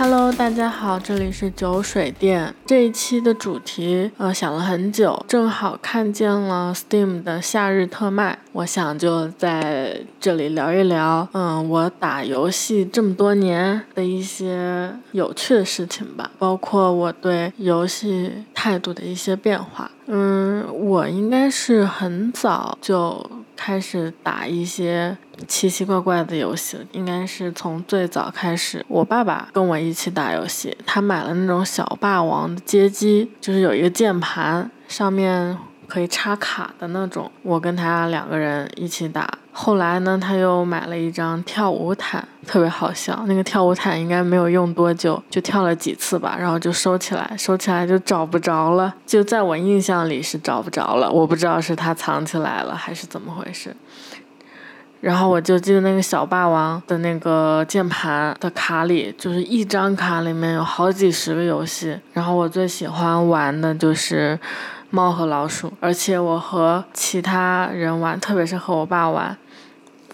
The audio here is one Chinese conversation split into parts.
Hello，大家好，这里是酒水店。这一期的主题，呃，想了很久，正好看见了 Steam 的夏日特卖，我想就在这里聊一聊，嗯，我打游戏这么多年的一些有趣的事情吧，包括我对游戏态度的一些变化。嗯，我应该是很早就。开始打一些奇奇怪怪的游戏，应该是从最早开始。我爸爸跟我一起打游戏，他买了那种小霸王的街机，就是有一个键盘，上面可以插卡的那种。我跟他两个人一起打。后来呢，他又买了一张跳舞毯，特别好笑。那个跳舞毯应该没有用多久，就跳了几次吧，然后就收起来，收起来就找不着了。就在我印象里是找不着了，我不知道是他藏起来了还是怎么回事。然后我就记得那个小霸王的那个键盘的卡里，就是一张卡里面有好几十个游戏。然后我最喜欢玩的就是猫和老鼠，而且我和其他人玩，特别是和我爸玩。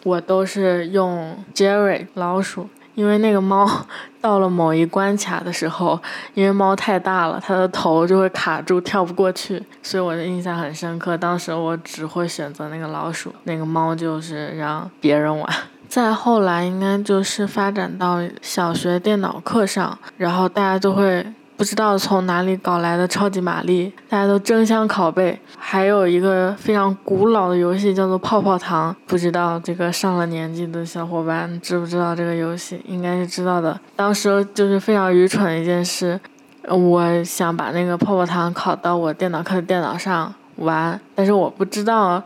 我都是用 Jerry 老鼠，因为那个猫 到了某一关卡的时候，因为猫太大了，它的头就会卡住，跳不过去，所以我的印象很深刻。当时我只会选择那个老鼠，那个猫就是让别人玩。再后来，应该就是发展到小学电脑课上，然后大家都会。不知道从哪里搞来的超级玛丽，大家都争相拷贝。还有一个非常古老的游戏叫做泡泡糖，不知道这个上了年纪的小伙伴知不知道这个游戏？应该是知道的。当时就是非常愚蠢的一件事，我想把那个泡泡糖拷到我电脑课的电脑上玩，但是我不知道。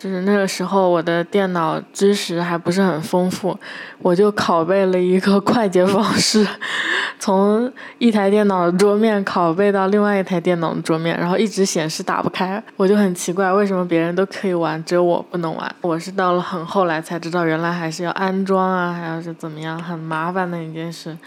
就是那个时候，我的电脑知识还不是很丰富，我就拷贝了一个快捷方式，从一台电脑的桌面拷贝到另外一台电脑的桌面，然后一直显示打不开，我就很奇怪，为什么别人都可以玩，只有我不能玩？我是到了很后来才知道，原来还是要安装啊，还要是怎么样，很麻烦的一件事。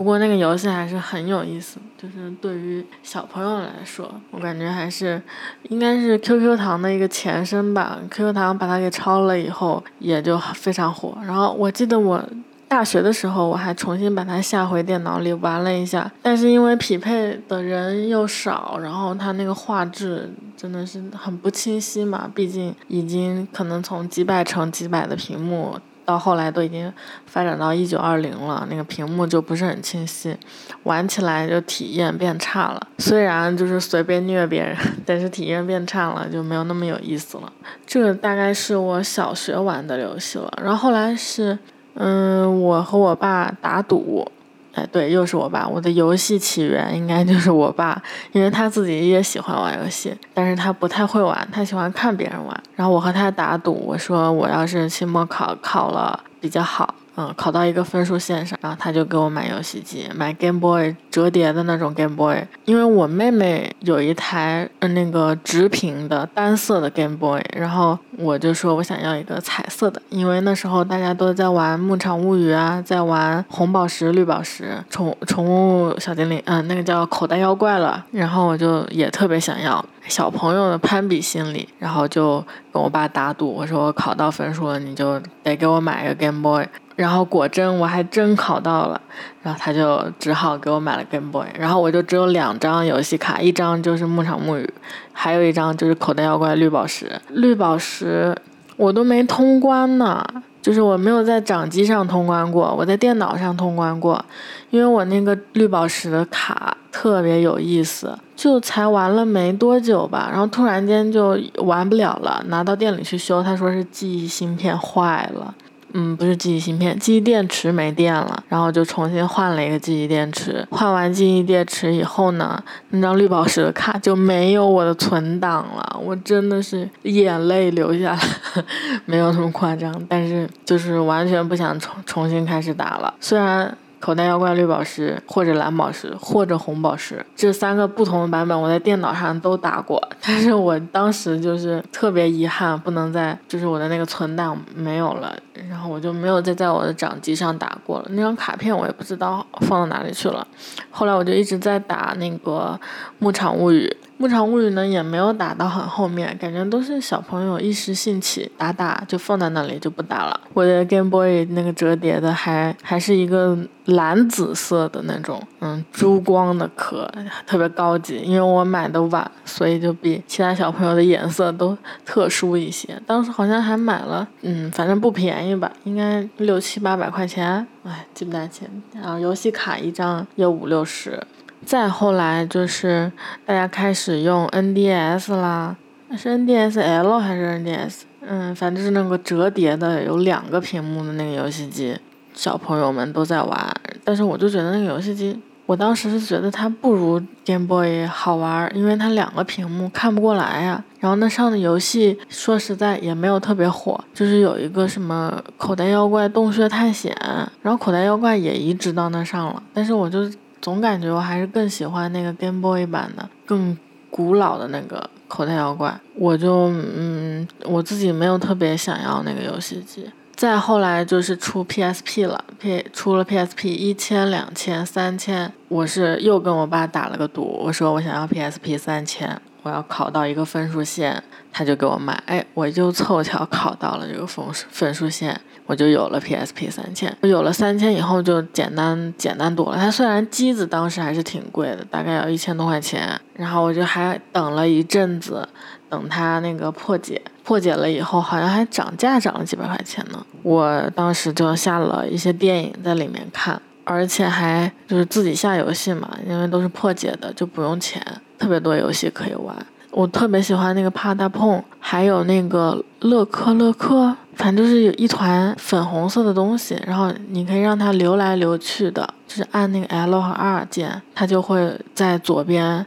不过那个游戏还是很有意思，就是对于小朋友来说，我感觉还是应该是 QQ 糖的一个前身吧。QQ 糖把它给抄了以后，也就非常火。然后我记得我大学的时候，我还重新把它下回电脑里玩了一下，但是因为匹配的人又少，然后它那个画质真的是很不清晰嘛，毕竟已经可能从几百乘几百的屏幕。到后来都已经发展到一九二零了，那个屏幕就不是很清晰，玩起来就体验变差了。虽然就是随便虐别人，但是体验变差了，就没有那么有意思了。这个大概是我小学玩的游戏了。然后后来是，嗯，我和我爸打赌。哎，对，又是我爸。我的游戏起源应该就是我爸，因为他自己也喜欢玩游戏，但是他不太会玩，他喜欢看别人玩。然后我和他打赌，我说我要是期末考考了比较好。嗯，考到一个分数线上，然后他就给我买游戏机，买 Game Boy 折叠的那种 Game Boy。因为我妹妹有一台那个直屏的单色的 Game Boy，然后我就说我想要一个彩色的，因为那时候大家都在玩《牧场物语》啊，在玩红宝石、绿宝石、宠宠物小精灵，嗯，那个叫口袋妖怪了。然后我就也特别想要，小朋友的攀比心理，然后就跟我爸打赌，我说我考到分数了，你就得给我买一个 Game Boy。然后果真我还真考到了，然后他就只好给我买了 Game Boy，然后我就只有两张游戏卡，一张就是牧场物语，还有一张就是口袋妖怪绿宝石。绿宝石我都没通关呢，就是我没有在掌机上通关过，我在电脑上通关过，因为我那个绿宝石的卡特别有意思，就才玩了没多久吧，然后突然间就玩不了了，拿到店里去修，他说是记忆芯片坏了。嗯，不是记忆芯片，记忆电池没电了，然后就重新换了一个记忆电池。换完记忆电池以后呢，那张绿宝石的卡就没有我的存档了，我真的是眼泪流下来，没有那么夸张，但是就是完全不想重重新开始打了。虽然。口袋妖怪绿宝石，或者蓝宝石，或者红宝石，这三个不同的版本，我在电脑上都打过，但是我当时就是特别遗憾，不能再，就是我的那个存档没有了，然后我就没有再在我的掌机上打过了。那张卡片我也不知道放到哪里去了。后来我就一直在打那个《牧场物语》。牧场物语呢也没有打到很后面，感觉都是小朋友一时兴起打打就放在那里就不打了。我的 Game Boy 那个折叠的还还是一个蓝紫色的那种，嗯，珠光的壳，特别高级。因为我买的晚，所以就比其他小朋友的颜色都特殊一些。当时好像还买了，嗯，反正不便宜应该六七八百块钱，哎，记不大清。然后游戏卡一张也五六十。再后来就是大家开始用 NDS 啦，是 NDSL 还是 NDS？嗯，反正是那个折叠的，有两个屏幕的那个游戏机，小朋友们都在玩。但是我就觉得那个游戏机，我当时是觉得它不如 Game Boy 好玩，因为它两个屏幕看不过来呀。然后那上的游戏说实在也没有特别火，就是有一个什么口袋妖怪洞穴探险，然后口袋妖怪也移植到那上了，但是我就。总感觉我还是更喜欢那个 Game Boy 版的，更古老的那个口袋妖怪。我就嗯，我自己没有特别想要那个游戏机。再后来就是出 PSP 了，P 出了 PSP 一千、两千、三千，我是又跟我爸打了个赌，我说我想要 PSP 三千，我要考到一个分数线，他就给我买。哎，我就凑巧考到了这个分数分数线。我就有了 PSP 三千，我有了三千以后就简单简单多了。它虽然机子当时还是挺贵的，大概要一千多块钱，然后我就还等了一阵子，等它那个破解，破解了以后好像还涨价涨了几百块钱呢。我当时就下了一些电影在里面看，而且还就是自己下游戏嘛，因为都是破解的，就不用钱，特别多游戏可以玩。我特别喜欢那个帕大碰，还有那个乐克乐克，反正就是有一团粉红色的东西，然后你可以让它流来流去的，就是按那个 L 和 R 键，它就会在左边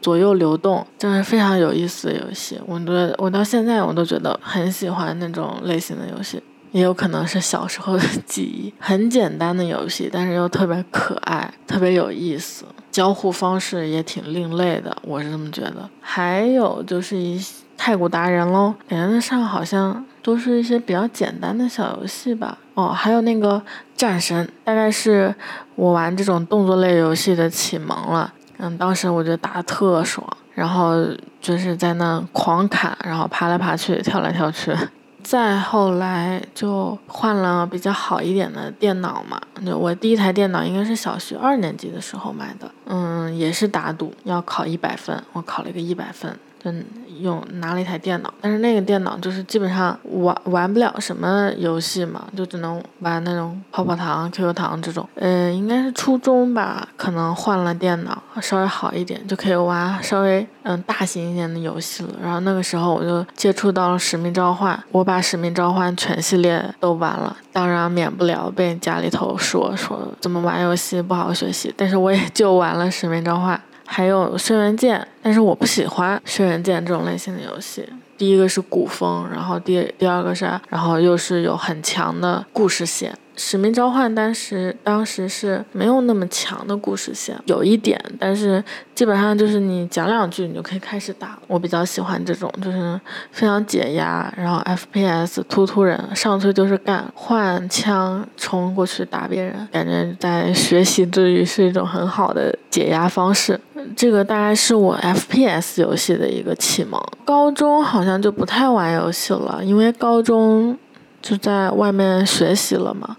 左右流动，就是非常有意思的游戏。我觉得我到现在我都觉得很喜欢那种类型的游戏，也有可能是小时候的记忆。很简单的游戏，但是又特别可爱，特别有意思。交互方式也挺另类的，我是这么觉得。还有就是一太古达人喽，感觉那上好像都是一些比较简单的小游戏吧。哦，还有那个战神，大概是我玩这种动作类游戏的启蒙了。嗯，当时我觉得打的特爽，然后就是在那狂砍，然后爬来爬去，跳来跳去。再后来就换了比较好一点的电脑嘛，我第一台电脑应该是小学二年级的时候买的，嗯，也是打赌要考一百分，我考了一个一百分。嗯，用拿了一台电脑，但是那个电脑就是基本上玩玩不了什么游戏嘛，就只能玩那种泡泡糖、QQ 糖这种。嗯，应该是初中吧，可能换了电脑，稍微好一点，就可以玩稍微嗯大型一点的游戏了。然后那个时候我就接触到了《使命召唤》，我把《使命召唤》全系列都玩了，当然免不了被家里头说说怎么玩游戏不好好学习，但是我也就玩了《使命召唤》。还有轩辕剑，但是我不喜欢轩辕剑这种类型的游戏。第一个是古风，然后第第二个是，然后又是有很强的故事线。使命召唤当时当时是没有那么强的故事线，有一点，但是基本上就是你讲两句你就可以开始打。我比较喜欢这种，就是非常解压，然后 FPS 突突人，上去就是干，换枪冲过去打别人，感觉在学习之余是一种很好的解压方式。这个大概是我 FPS 游戏的一个启蒙。高中好像就不太玩游戏了，因为高中。就在外面学习了嘛，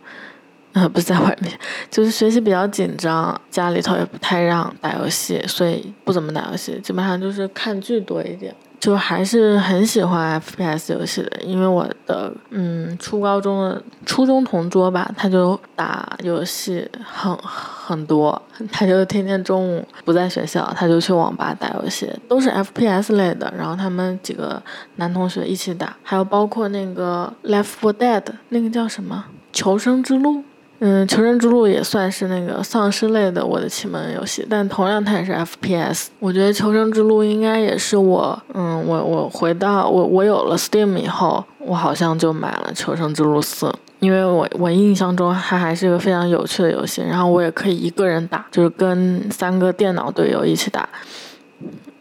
呃，不是在外面，就是学习比较紧张，家里头也不太让打游戏，所以不怎么打游戏，基本上就是看剧多一点。就还是很喜欢 FPS 游戏的，因为我的嗯初高中的初中同桌吧，他就打游戏很很多，他就天天中午不在学校，他就去网吧打游戏，都是 FPS 类的。然后他们几个男同学一起打，还有包括那个 Left 4 Dead 那个叫什么求生之路。嗯，求生之路也算是那个丧尸类的我的启蒙游戏，但同样它也是 FPS。我觉得求生之路应该也是我，嗯，我我回到我我有了 Steam 以后，我好像就买了求生之路四，因为我我印象中它还是个非常有趣的游戏，然后我也可以一个人打，就是跟三个电脑队友一起打，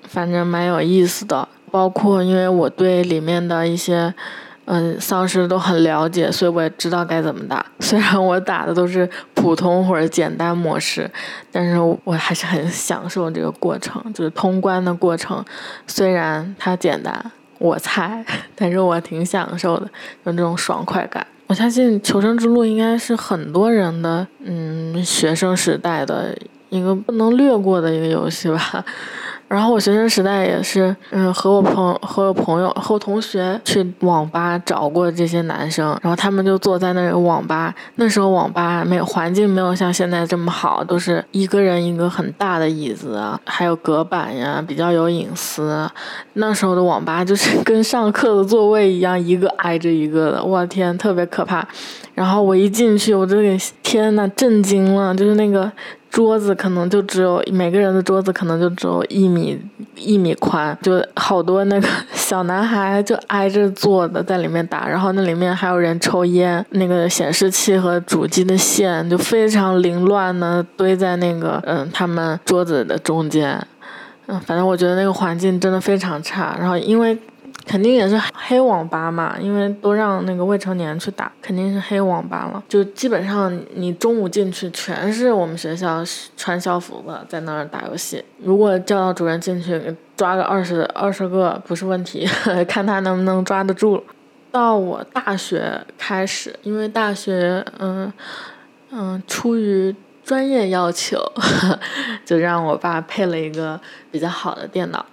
反正蛮有意思的。包括因为我对里面的一些。嗯，丧尸都很了解，所以我也知道该怎么打。虽然我打的都是普通或者简单模式，但是我还是很享受这个过程，就是通关的过程。虽然它简单，我猜，但是我挺享受的，有这种爽快感。我相信《求生之路》应该是很多人的嗯学生时代的一个不能略过的一个游戏吧。然后我学生时代也是，嗯，和我朋和我朋友和我同学去网吧找过这些男生，然后他们就坐在那个网吧。那时候网吧没有环境，没有像现在这么好，都是一个人一个很大的椅子，还有隔板呀，比较有隐私。那时候的网吧就是 跟上课的座位一样，一个挨着一个的，我天，特别可怕。然后我一进去，我就给天呐，震惊了，就是那个。桌子可能就只有每个人的桌子可能就只有一米一米宽，就好多那个小男孩就挨着坐的在里面打，然后那里面还有人抽烟，那个显示器和主机的线就非常凌乱的堆在那个嗯他们桌子的中间，嗯，反正我觉得那个环境真的非常差，然后因为。肯定也是黑网吧嘛，因为都让那个未成年去打，肯定是黑网吧了。就基本上你中午进去，全是我们学校穿校服的在那儿打游戏。如果教导主任进去抓个二十二十个不是问题，看他能不能抓得住。到我大学开始，因为大学嗯嗯出于专业要求，就让我爸配了一个比较好的电脑。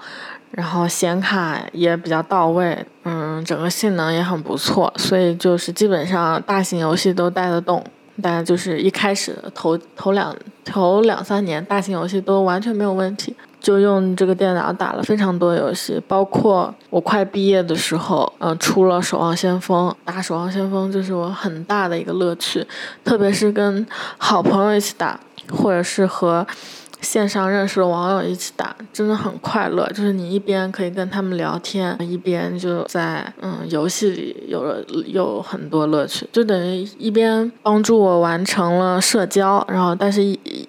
然后显卡也比较到位，嗯，整个性能也很不错，所以就是基本上大型游戏都带得动。但就是一开始头头两头两三年，大型游戏都完全没有问题，就用这个电脑打了非常多游戏，包括我快毕业的时候，嗯，出了《守望先锋》，打《守望先锋》就是我很大的一个乐趣，特别是跟好朋友一起打，或者是和。线上认识的网友一起打，真的很快乐。就是你一边可以跟他们聊天，一边就在嗯游戏里有了有很多乐趣，就等于一边帮助我完成了社交，然后但是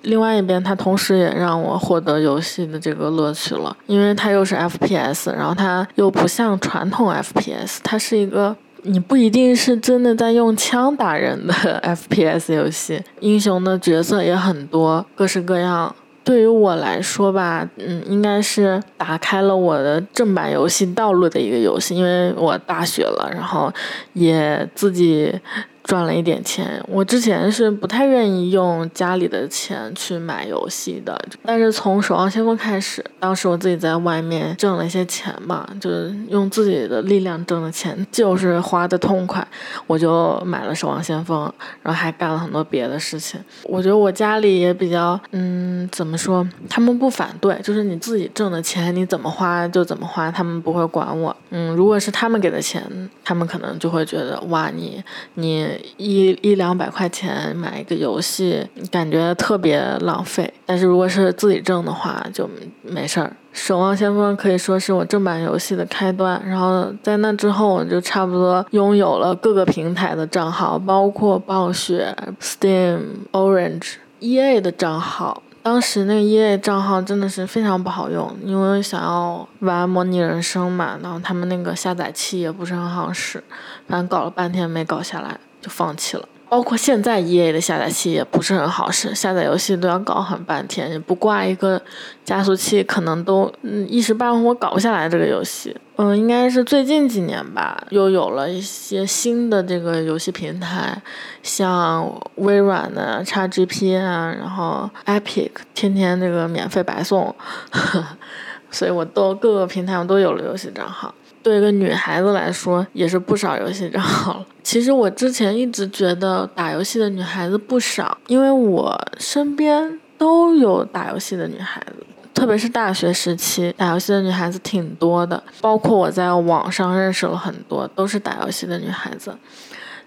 另外一边它同时也让我获得游戏的这个乐趣了，因为它又是 FPS，然后它又不像传统 FPS，它是一个你不一定是真的在用枪打人的 FPS 游戏，英雄的角色也很多，各式各样。对于我来说吧，嗯，应该是打开了我的正版游戏道路的一个游戏，因为我大学了，然后也自己。赚了一点钱，我之前是不太愿意用家里的钱去买游戏的，但是从《守望先锋》开始，当时我自己在外面挣了一些钱嘛，就是用自己的力量挣的钱，就是花的痛快，我就买了《守望先锋》，然后还干了很多别的事情。我觉得我家里也比较，嗯，怎么说，他们不反对，就是你自己挣的钱，你怎么花就怎么花，他们不会管我。嗯，如果是他们给的钱，他们可能就会觉得，哇，你你。一一两百块钱买一个游戏，感觉特别浪费。但是如果是自己挣的话，就没事儿。《守望先锋》可以说是我正版游戏的开端。然后在那之后，我就差不多拥有了各个平台的账号，包括暴雪、Steam、Orange、EA 的账号。当时那个 EA 账号真的是非常不好用，因为想要玩模拟人生嘛，然后他们那个下载器也不是很好使，反正搞了半天没搞下来。就放弃了，包括现在 E A 的下载器也不是很好使，下载游戏都要搞很半天，不挂一个加速器，可能都嗯一时半会儿搞不下来这个游戏。嗯，应该是最近几年吧，又有了一些新的这个游戏平台，像微软的 XGP 啊，然后 Epic 天天这个免费白送，所以我都各个平台我都有了游戏账号。对一个女孩子来说，也是不少游戏账号了。其实我之前一直觉得打游戏的女孩子不少，因为我身边都有打游戏的女孩子，特别是大学时期打游戏的女孩子挺多的。包括我在网上认识了很多都是打游戏的女孩子。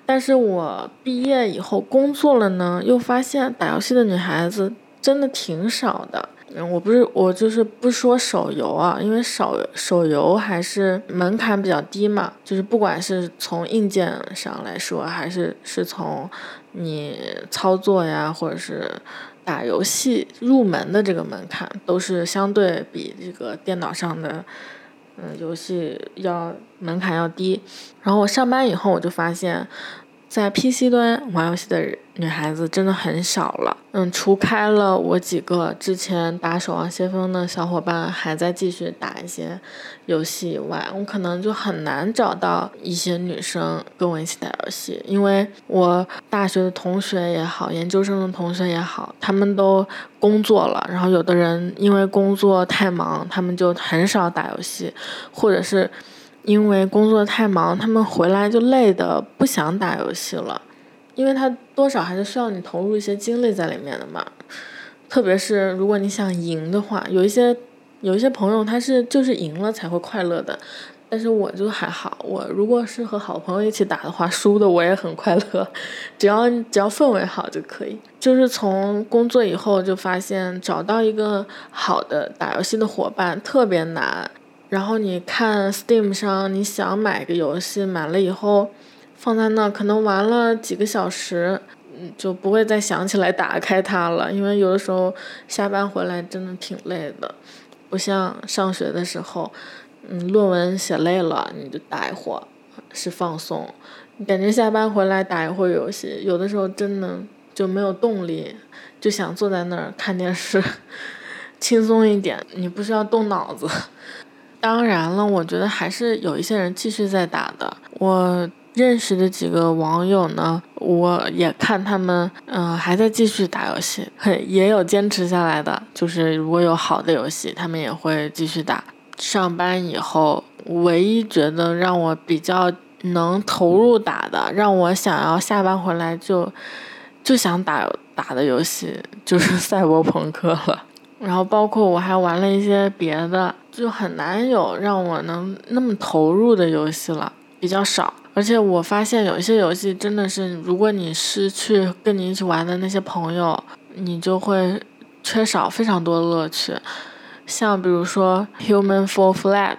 但是我毕业以后工作了呢，又发现打游戏的女孩子真的挺少的。嗯，我不是我就是不说手游啊，因为手手游还是门槛比较低嘛，就是不管是从硬件上来说，还是是从你操作呀，或者是打游戏入门的这个门槛，都是相对比这个电脑上的嗯，游戏要门槛要低。然后我上班以后，我就发现。在 PC 端玩游戏的女孩子真的很少了，嗯，除开了我几个之前打守望先锋的小伙伴还在继续打一些游戏以外，我可能就很难找到一些女生跟我一起打游戏，因为我大学的同学也好，研究生的同学也好，他们都工作了，然后有的人因为工作太忙，他们就很少打游戏，或者是。因为工作太忙，他们回来就累的不想打游戏了，因为他多少还是需要你投入一些精力在里面的嘛。特别是如果你想赢的话，有一些有一些朋友他是就是赢了才会快乐的，但是我就还好，我如果是和好朋友一起打的话，输的我也很快乐，只要只要氛围好就可以。就是从工作以后就发现找到一个好的打游戏的伙伴特别难。然后你看 Steam 上，你想买个游戏，买了以后放在那，可能玩了几个小时，嗯，就不会再想起来打开它了。因为有的时候下班回来真的挺累的，不像上学的时候，嗯，论文写累了你就打一会儿，是放松。感觉下班回来打一会儿游戏，有的时候真的就没有动力，就想坐在那儿看电视，轻松一点，你不需要动脑子。当然了，我觉得还是有一些人继续在打的。我认识的几个网友呢，我也看他们，嗯，还在继续打游戏，嘿，也有坚持下来的。就是如果有好的游戏，他们也会继续打。上班以后，唯一觉得让我比较能投入打的，让我想要下班回来就就想打打的游戏，就是 赛博朋克了。然后包括我还玩了一些别的，就很难有让我能那么投入的游戏了，比较少。而且我发现有一些游戏真的是，如果你失去跟你一起玩的那些朋友，你就会缺少非常多乐趣。像比如说《Human Fall Flat》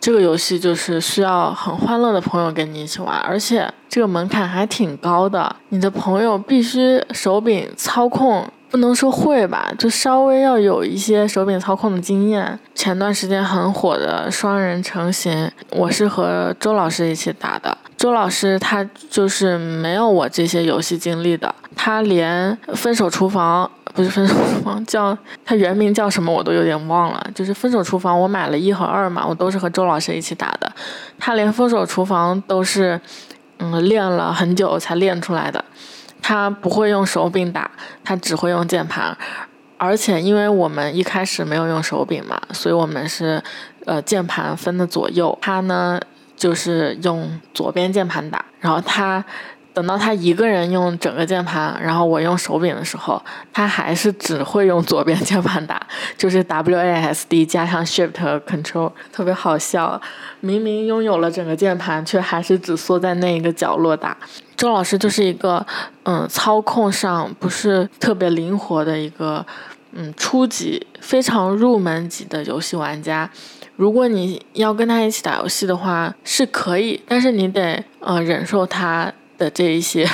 这个游戏，就是需要很欢乐的朋友跟你一起玩，而且这个门槛还挺高的，你的朋友必须手柄操控。不能说会吧，就稍微要有一些手柄操控的经验。前段时间很火的双人成行，我是和周老师一起打的。周老师他就是没有我这些游戏经历的，他连《分手厨房》不是《分手厨房》，叫他原名叫什么我都有点忘了。就是《分手厨房》，我买了一和二嘛，我都是和周老师一起打的。他连《分手厨房》都是，嗯，练了很久才练出来的。他不会用手柄打，他只会用键盘，而且因为我们一开始没有用手柄嘛，所以我们是，呃，键盘分的左右。他呢，就是用左边键盘打，然后他。等到他一个人用整个键盘，然后我用手柄的时候，他还是只会用左边键盘打，就是 W A S D 加上 Shift Control，特别好笑。明明拥有了整个键盘，却还是只缩在那一个角落打。周老师就是一个，嗯，操控上不是特别灵活的一个，嗯，初级非常入门级的游戏玩家。如果你要跟他一起打游戏的话，是可以，但是你得，呃，忍受他。的这一些，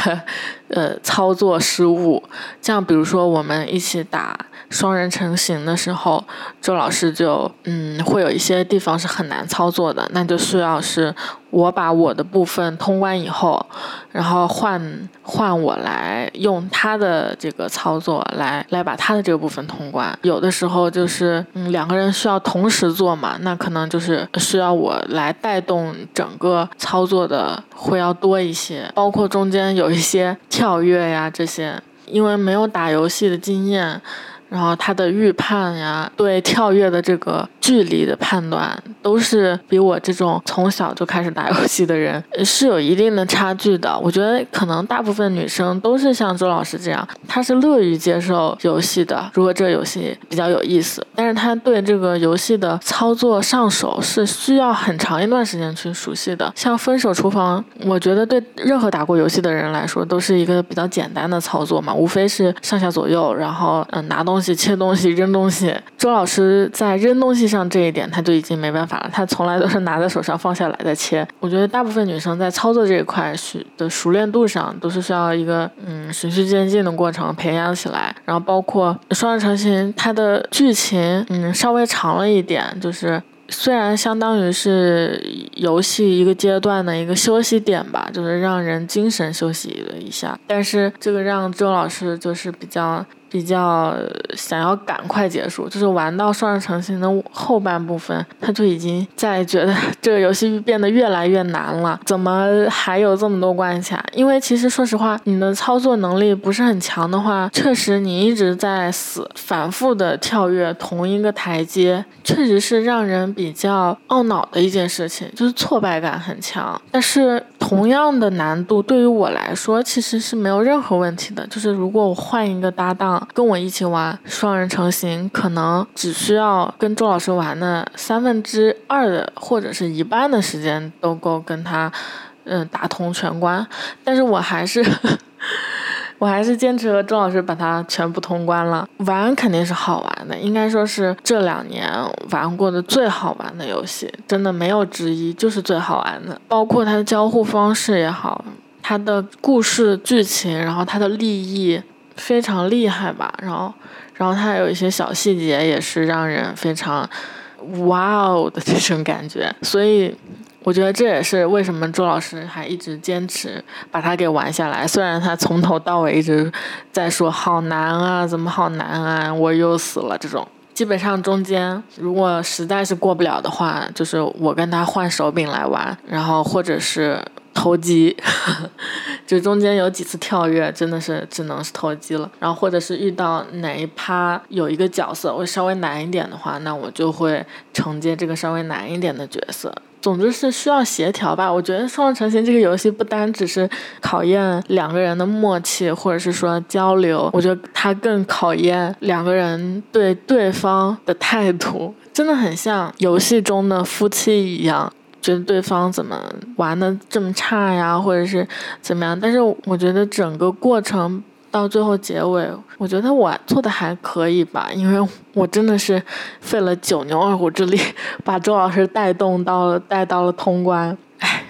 呃，操作失误，这样比如说我们一起打双人成型的时候，周老师就嗯，会有一些地方是很难操作的，那就需要是。我把我的部分通关以后，然后换换我来用他的这个操作来来把他的这个部分通关。有的时候就是嗯两个人需要同时做嘛，那可能就是需要我来带动整个操作的会要多一些，包括中间有一些跳跃呀这些，因为没有打游戏的经验。然后他的预判呀，对跳跃的这个距离的判断，都是比我这种从小就开始打游戏的人是有一定的差距的。我觉得可能大部分女生都是像周老师这样，她是乐于接受游戏的。如果这游戏比较有意思，但是她对这个游戏的操作上手是需要很长一段时间去熟悉的。像分手厨房，我觉得对任何打过游戏的人来说，都是一个比较简单的操作嘛，无非是上下左右，然后嗯拿东。东西切东西扔东西，周老师在扔东西上这一点他就已经没办法了，他从来都是拿在手上放下来再切。我觉得大部分女生在操作这一块是的熟练度上都是需要一个嗯循序渐进的过程培养起来。然后包括双人成行，它的剧情嗯稍微长了一点，就是虽然相当于是游戏一个阶段的一个休息点吧，就是让人精神休息了一下，但是这个让周老师就是比较。比较想要赶快结束，就是玩到双人成行的后半部分，他就已经在觉得 这个游戏变得越来越难了。怎么还有这么多关卡？因为其实说实话，你的操作能力不是很强的话，确实你一直在死，反复的跳跃同一个台阶，确实是让人比较懊恼的一件事情，就是挫败感很强。但是同样的难度对于我来说其实是没有任何问题的，就是如果我换一个搭档。跟我一起玩双人成行，可能只需要跟周老师玩的三分之二的或者是一半的时间都够跟他，嗯，打通全关。但是我还是，我还是坚持和周老师把它全部通关了。玩肯定是好玩的，应该说是这两年玩过的最好玩的游戏，真的没有之一，就是最好玩的。包括它的交互方式也好，它的故事剧情，然后它的立意。非常厉害吧，然后，然后他有一些小细节也是让人非常哇哦的这种感觉，所以我觉得这也是为什么周老师还一直坚持把它给玩下来。虽然他从头到尾一直在说好难啊，怎么好难啊，我又死了这种。基本上中间如果实在是过不了的话，就是我跟他换手柄来玩，然后或者是。投机，就中间有几次跳跃，真的是只能是投机了。然后或者是遇到哪一趴有一个角色我稍微难一点的话，那我就会承接这个稍微难一点的角色。总之是需要协调吧。我觉得《双人成行》这个游戏不单只是考验两个人的默契，或者是说交流，我觉得它更考验两个人对对方的态度，真的很像游戏中的夫妻一样。觉得对方怎么玩的这么差呀，或者是怎么样？但是我觉得整个过程到最后结尾，我觉得我做的还可以吧，因为我真的是费了九牛二虎之力把周老师带动到了带到了通关，唉，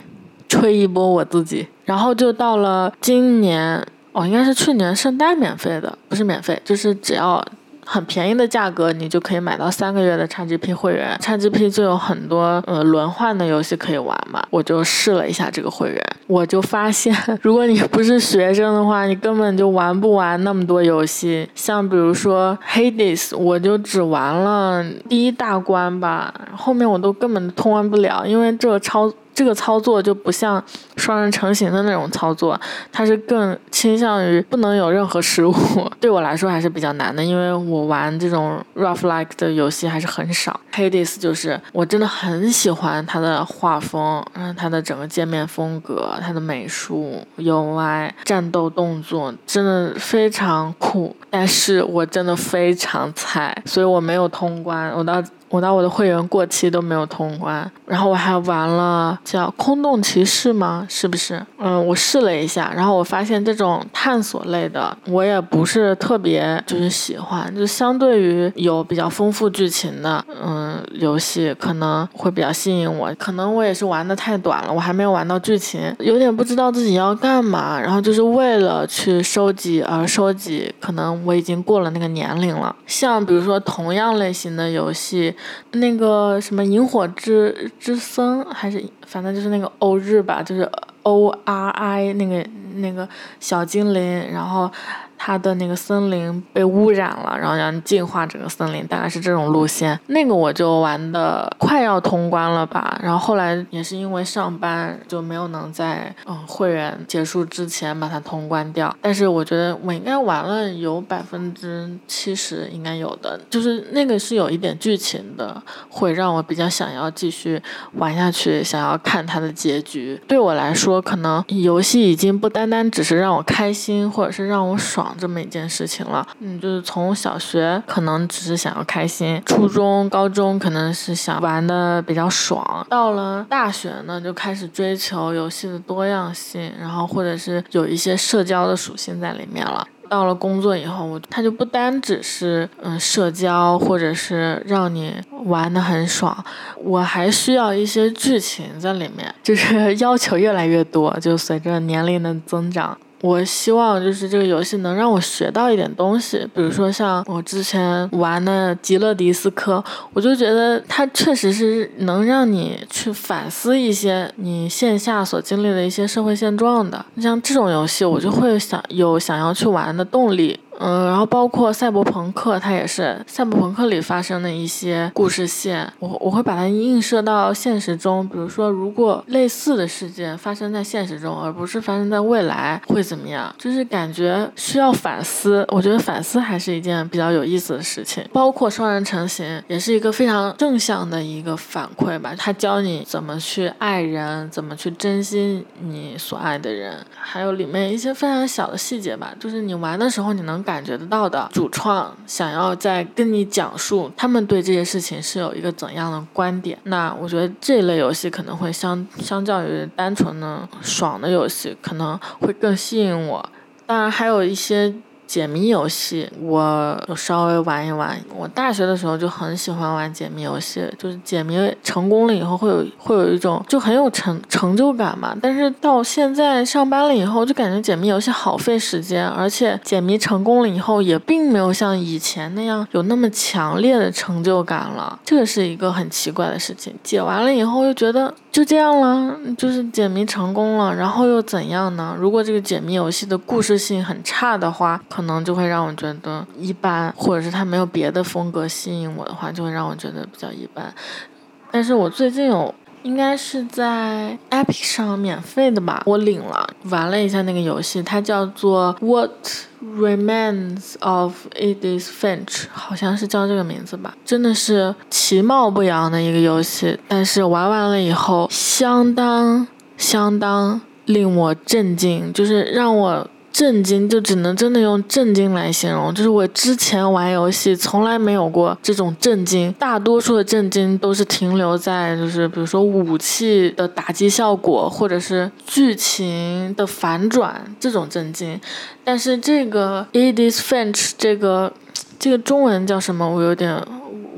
吹一波我自己。然后就到了今年，哦，应该是去年圣诞免费的，不是免费，就是只要。很便宜的价格，你就可以买到三个月的 XGP 会员，XGP 就有很多呃轮换的游戏可以玩嘛。我就试了一下这个会员，我就发现，如果你不是学生的话，你根本就玩不完那么多游戏。像比如说 Hades，我就只玩了第一大关吧，后面我都根本通关不了，因为这个超。这个操作就不像双人成型的那种操作，它是更倾向于不能有任何失误。对我来说还是比较难的，因为我玩这种 rough like 的游戏还是很少。Hades 就是我真的很喜欢它的画风，嗯，它的整个界面风格、它的美术、UI、战斗动作真的非常酷，但是我真的非常菜，所以我没有通关。我到。我到我的会员过期都没有通关，然后我还玩了叫空洞骑士吗？是不是？嗯，我试了一下，然后我发现这种探索类的我也不是特别就是喜欢，就相对于有比较丰富剧情的嗯游戏可能会比较吸引我。可能我也是玩的太短了，我还没有玩到剧情，有点不知道自己要干嘛，然后就是为了去收集而收集。可能我已经过了那个年龄了。像比如说同样类型的游戏。那个什么萤火之之森，还是反正就是那个欧日吧，就是 O R I 那个那个小精灵，然后。它的那个森林被污染了，然后要净化整个森林，大概是这种路线。那个我就玩的快要通关了吧，然后后来也是因为上班就没有能在嗯会员结束之前把它通关掉。但是我觉得我应该玩了有百分之七十应该有的，就是那个是有一点剧情的，会让我比较想要继续玩下去，想要看它的结局。对我来说，可能游戏已经不单单只是让我开心，或者是让我爽。这么一件事情了，嗯，就是从小学可能只是想要开心，初中、高中可能是想玩的比较爽，到了大学呢就开始追求游戏的多样性，然后或者是有一些社交的属性在里面了。到了工作以后，我它就不单只是嗯社交，或者是让你玩的很爽，我还需要一些剧情在里面，就是 要求越来越多，就随着年龄的增长。我希望就是这个游戏能让我学到一点东西，比如说像我之前玩的《极乐迪斯科》，我就觉得它确实是能让你去反思一些你线下所经历的一些社会现状的。像这种游戏，我就会想有想要去玩的动力。嗯，然后包括赛博朋克，它也是赛博朋克里发生的一些故事线，我我会把它映射到现实中。比如说，如果类似的事件发生在现实中，而不是发生在未来，会怎么样？就是感觉需要反思。我觉得反思还是一件比较有意思的事情。包括双人成行，也是一个非常正向的一个反馈吧。它教你怎么去爱人，怎么去珍惜你所爱的人，还有里面一些非常小的细节吧。就是你玩的时候，你能。感觉得到的主创想要在跟你讲述他们对这些事情是有一个怎样的观点，那我觉得这类游戏可能会相相较于单纯的爽的游戏可能会更吸引我。当然还有一些。解谜游戏，我稍微玩一玩。我大学的时候就很喜欢玩解谜游戏，就是解谜成功了以后会有会有一种就很有成成就感嘛。但是到现在上班了以后，就感觉解谜游戏好费时间，而且解谜成功了以后也并没有像以前那样有那么强烈的成就感了。这个是一个很奇怪的事情。解完了以后又觉得就这样了，就是解谜成功了，然后又怎样呢？如果这个解谜游戏的故事性很差的话。可能就会让我觉得一般，或者是他没有别的风格吸引我的话，就会让我觉得比较一般。但是我最近有，应该是在 Epic 上免费的吧，我领了，玩了一下那个游戏，它叫做 What Remains of Edith Finch，好像是叫这个名字吧，真的是其貌不扬的一个游戏，但是玩完了以后，相当相当令我震惊，就是让我。震惊就只能真的用震惊来形容，就是我之前玩游戏从来没有过这种震惊，大多数的震惊都是停留在就是比如说武器的打击效果，或者是剧情的反转这种震惊，但是这个 Edith Finch 这个这个中文叫什么？我有点。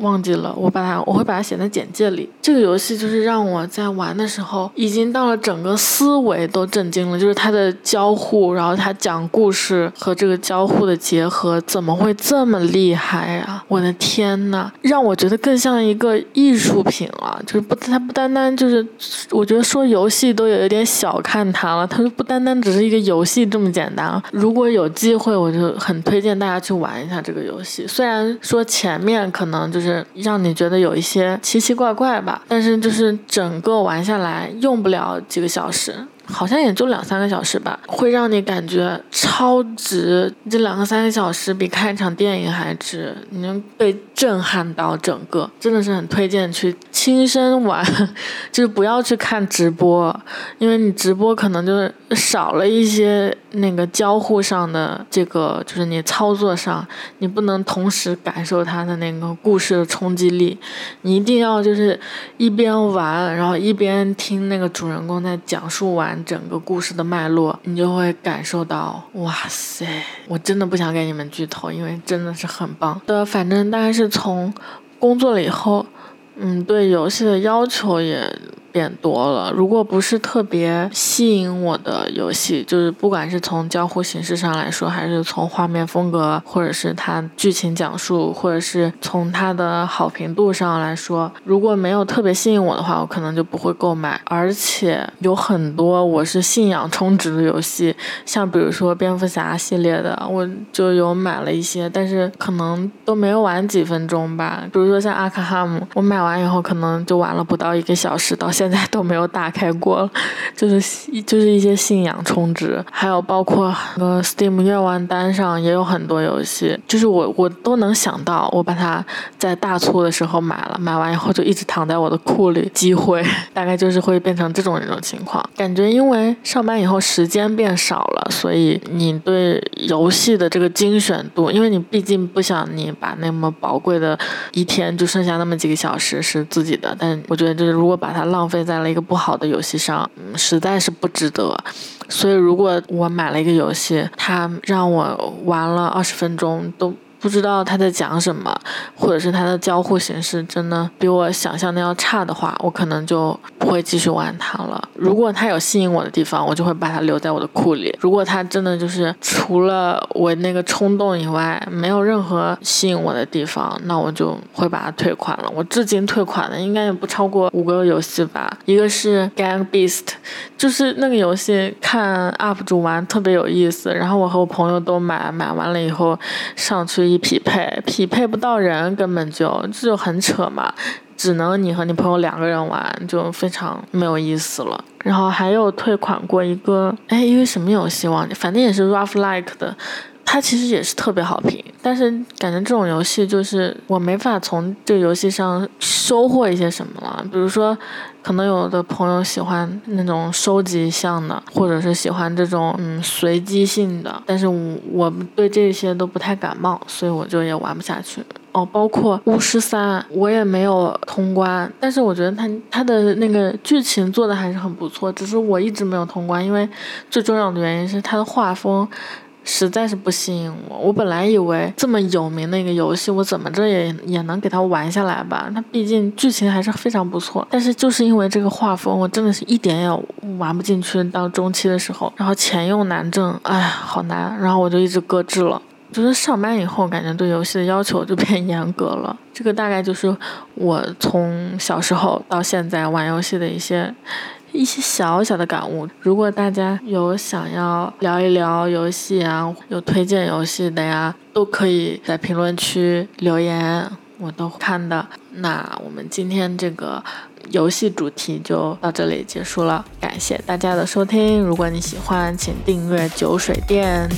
忘记了，我把它我会把它写在简介里。这个游戏就是让我在玩的时候，已经到了整个思维都震惊了，就是它的交互，然后它讲故事和这个交互的结合，怎么会这么厉害啊？我的天呐，让我觉得更像一个艺术品了。就是不，它不单单就是，我觉得说游戏都有一点小看它了。它就不单单只是一个游戏这么简单。如果有机会，我就很推荐大家去玩一下这个游戏。虽然说前面可能就是。让你觉得有一些奇奇怪怪吧，但是就是整个玩下来用不了几个小时。好像也就两三个小时吧，会让你感觉超值。这两个三个小时比看一场电影还值，你能被震撼到整个，真的是很推荐去亲身玩，就是不要去看直播，因为你直播可能就是少了一些那个交互上的这个，就是你操作上你不能同时感受它的那个故事的冲击力。你一定要就是一边玩，然后一边听那个主人公在讲述完。整个故事的脉络，你就会感受到，哇塞！我真的不想给你们剧透，因为真的是很棒的。反正大概是从工作了以后，嗯，对游戏的要求也。变多了。如果不是特别吸引我的游戏，就是不管是从交互形式上来说，还是从画面风格，或者是它剧情讲述，或者是从它的好评度上来说，如果没有特别吸引我的话，我可能就不会购买。而且有很多我是信仰充值的游戏，像比如说蝙蝠侠系列的，我就有买了一些，但是可能都没有玩几分钟吧。比如说像阿卡哈姆，我买完以后可能就玩了不到一个小时，到。现在都没有打开过，就是就是一些信仰充值，还有包括那个 Steam 愿望单上也有很多游戏，就是我我都能想到，我把它在大促的时候买了，买完以后就一直躺在我的库里积灰，大概就是会变成这种一种情况。感觉因为上班以后时间变少了，所以你对游戏的这个精选度，因为你毕竟不想你把那么宝贵的一天就剩下那么几个小时是自己的，但我觉得就是如果把它浪费费在了一个不好的游戏上，实在是不值得。所以，如果我买了一个游戏，它让我玩了二十分钟都不知道他在讲什么，或者是他的交互形式真的比我想象的要差的话，我可能就不会继续玩它了。如果它有吸引我的地方，我就会把它留在我的库里；如果它真的就是除了我那个冲动以外，没有任何吸引我的地方，那我就会把它退款了。我至今退款的应该也不超过五个游戏吧，一个是 Gang Beast，就是那个游戏看 UP 主玩特别有意思，然后我和我朋友都买，买完了以后上去。一匹配匹配不到人，根本就这就很扯嘛，只能你和你朋友两个人玩，就非常没有意思了。然后还有退款过一个，哎，因为什么游戏忘记，反正也是 Rough Like 的，它其实也是特别好评，但是感觉这种游戏就是我没法从这个游戏上收获一些什么了，比如说。可能有的朋友喜欢那种收集项的，或者是喜欢这种嗯随机性的，但是我我对这些都不太感冒，所以我就也玩不下去。哦，包括巫师三，我也没有通关，但是我觉得它它的那个剧情做的还是很不错，只是我一直没有通关，因为最重要的原因是它的画风。实在是不吸引我。我本来以为这么有名的一个游戏，我怎么着也也能给它玩下来吧。它毕竟剧情还是非常不错，但是就是因为这个画风，我真的是一点也玩不进去。到中期的时候，然后钱又难挣，哎，好难。然后我就一直搁置了。就是上班以后，感觉对游戏的要求就变严格了。这个大概就是我从小时候到现在玩游戏的一些。一些小小的感悟，如果大家有想要聊一聊游戏啊，有推荐游戏的呀，都可以在评论区留言，我都看的。那我们今天这个游戏主题就到这里结束了，感谢大家的收听。如果你喜欢，请订阅酒水店。